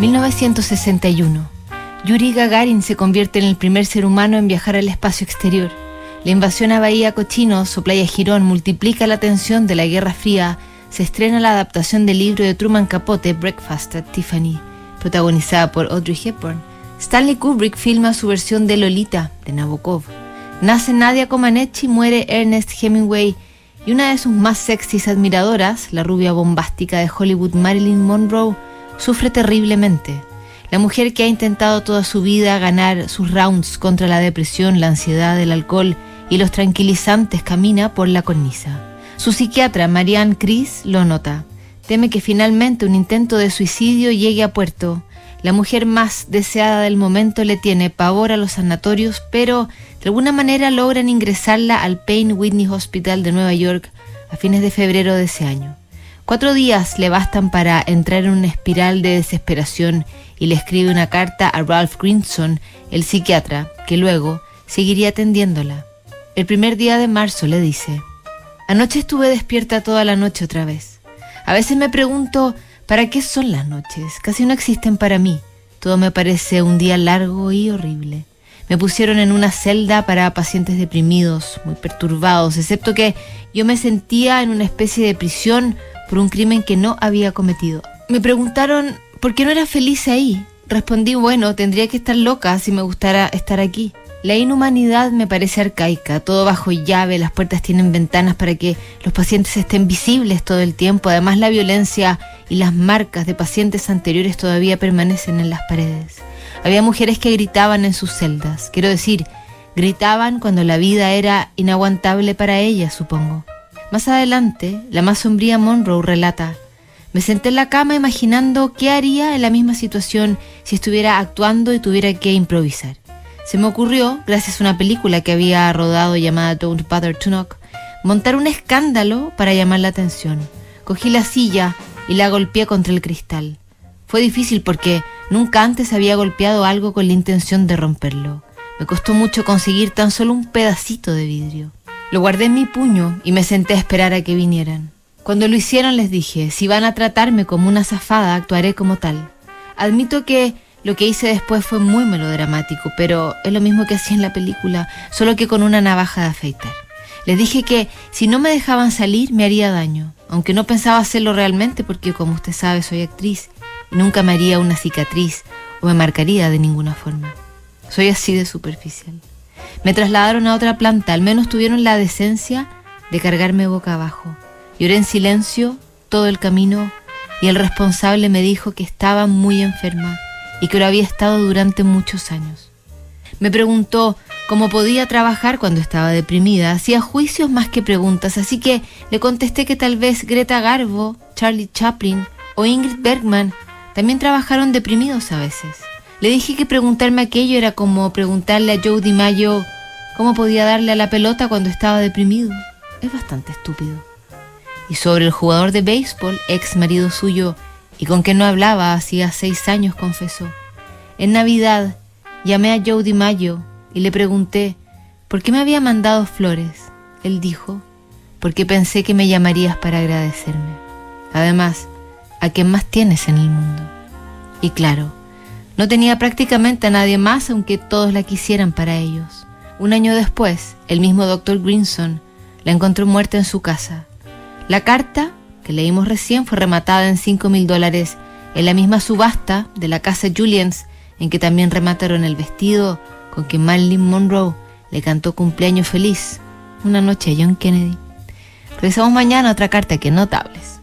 1961. Yuri Gagarin se convierte en el primer ser humano en viajar al espacio exterior. La invasión a Bahía Cochinos o Playa Girón multiplica la tensión de la Guerra Fría. Se estrena la adaptación del libro de Truman Capote, Breakfast at Tiffany, protagonizada por Audrey Hepburn. Stanley Kubrick filma su versión de Lolita, de Nabokov. Nace Nadia Comaneci, muere Ernest Hemingway y una de sus más sexys admiradoras, la rubia bombástica de Hollywood Marilyn Monroe, sufre terriblemente. La mujer que ha intentado toda su vida ganar sus rounds contra la depresión, la ansiedad, el alcohol y los tranquilizantes camina por la cornisa. Su psiquiatra, Marianne Chris, lo nota. Teme que finalmente un intento de suicidio llegue a puerto. La mujer más deseada del momento le tiene pavor a los sanatorios, pero de alguna manera logran ingresarla al Payne Whitney Hospital de Nueva York a fines de febrero de ese año. Cuatro días le bastan para entrar en una espiral de desesperación y le escribe una carta a Ralph Grinson, el psiquiatra, que luego seguiría atendiéndola. El primer día de marzo le dice, Anoche estuve despierta toda la noche otra vez. A veces me pregunto ¿Para qué son las noches? Casi no existen para mí. Todo me parece un día largo y horrible. Me pusieron en una celda para pacientes deprimidos, muy perturbados, excepto que yo me sentía en una especie de prisión por un crimen que no había cometido. Me preguntaron por qué no era feliz ahí. Respondí, bueno, tendría que estar loca si me gustara estar aquí. La inhumanidad me parece arcaica, todo bajo llave, las puertas tienen ventanas para que los pacientes estén visibles todo el tiempo, además la violencia y las marcas de pacientes anteriores todavía permanecen en las paredes. Había mujeres que gritaban en sus celdas, quiero decir, gritaban cuando la vida era inaguantable para ellas, supongo. Más adelante, la más sombría Monroe relata, me senté en la cama imaginando qué haría en la misma situación si estuviera actuando y tuviera que improvisar. Se me ocurrió, gracias a una película que había rodado llamada Don't Bother to Knock, montar un escándalo para llamar la atención. Cogí la silla y la golpeé contra el cristal. Fue difícil porque nunca antes había golpeado algo con la intención de romperlo. Me costó mucho conseguir tan solo un pedacito de vidrio. Lo guardé en mi puño y me senté a esperar a que vinieran. Cuando lo hicieron les dije, si van a tratarme como una zafada, actuaré como tal. Admito que lo que hice después fue muy melodramático, pero es lo mismo que hacía en la película, solo que con una navaja de afeitar. Les dije que si no me dejaban salir me haría daño, aunque no pensaba hacerlo realmente porque como usted sabe soy actriz y nunca me haría una cicatriz o me marcaría de ninguna forma. Soy así de superficial. Me trasladaron a otra planta, al menos tuvieron la decencia de cargarme boca abajo. Lloré en silencio todo el camino y el responsable me dijo que estaba muy enferma y que lo había estado durante muchos años. Me preguntó cómo podía trabajar cuando estaba deprimida, hacía juicios más que preguntas, así que le contesté que tal vez Greta Garbo, Charlie Chaplin o Ingrid Bergman también trabajaron deprimidos a veces. Le dije que preguntarme aquello era como preguntarle a Joe DiMaggio cómo podía darle a la pelota cuando estaba deprimido. Es bastante estúpido. Y sobre el jugador de béisbol, ex marido suyo, y con quien no hablaba hacía seis años, confesó. En Navidad llamé a Joe DiMaggio y le pregunté por qué me había mandado flores. Él dijo, porque pensé que me llamarías para agradecerme. Además, ¿a quién más tienes en el mundo? Y claro, no tenía prácticamente a nadie más aunque todos la quisieran para ellos. Un año después, el mismo doctor Grinson la encontró muerta en su casa. La carta que leímos recién fue rematada en 5 mil dólares en la misma subasta de la casa Julians, en que también remataron el vestido con que Marilyn Monroe le cantó cumpleaños feliz una noche a John Kennedy. Regresamos mañana a otra carta que notables.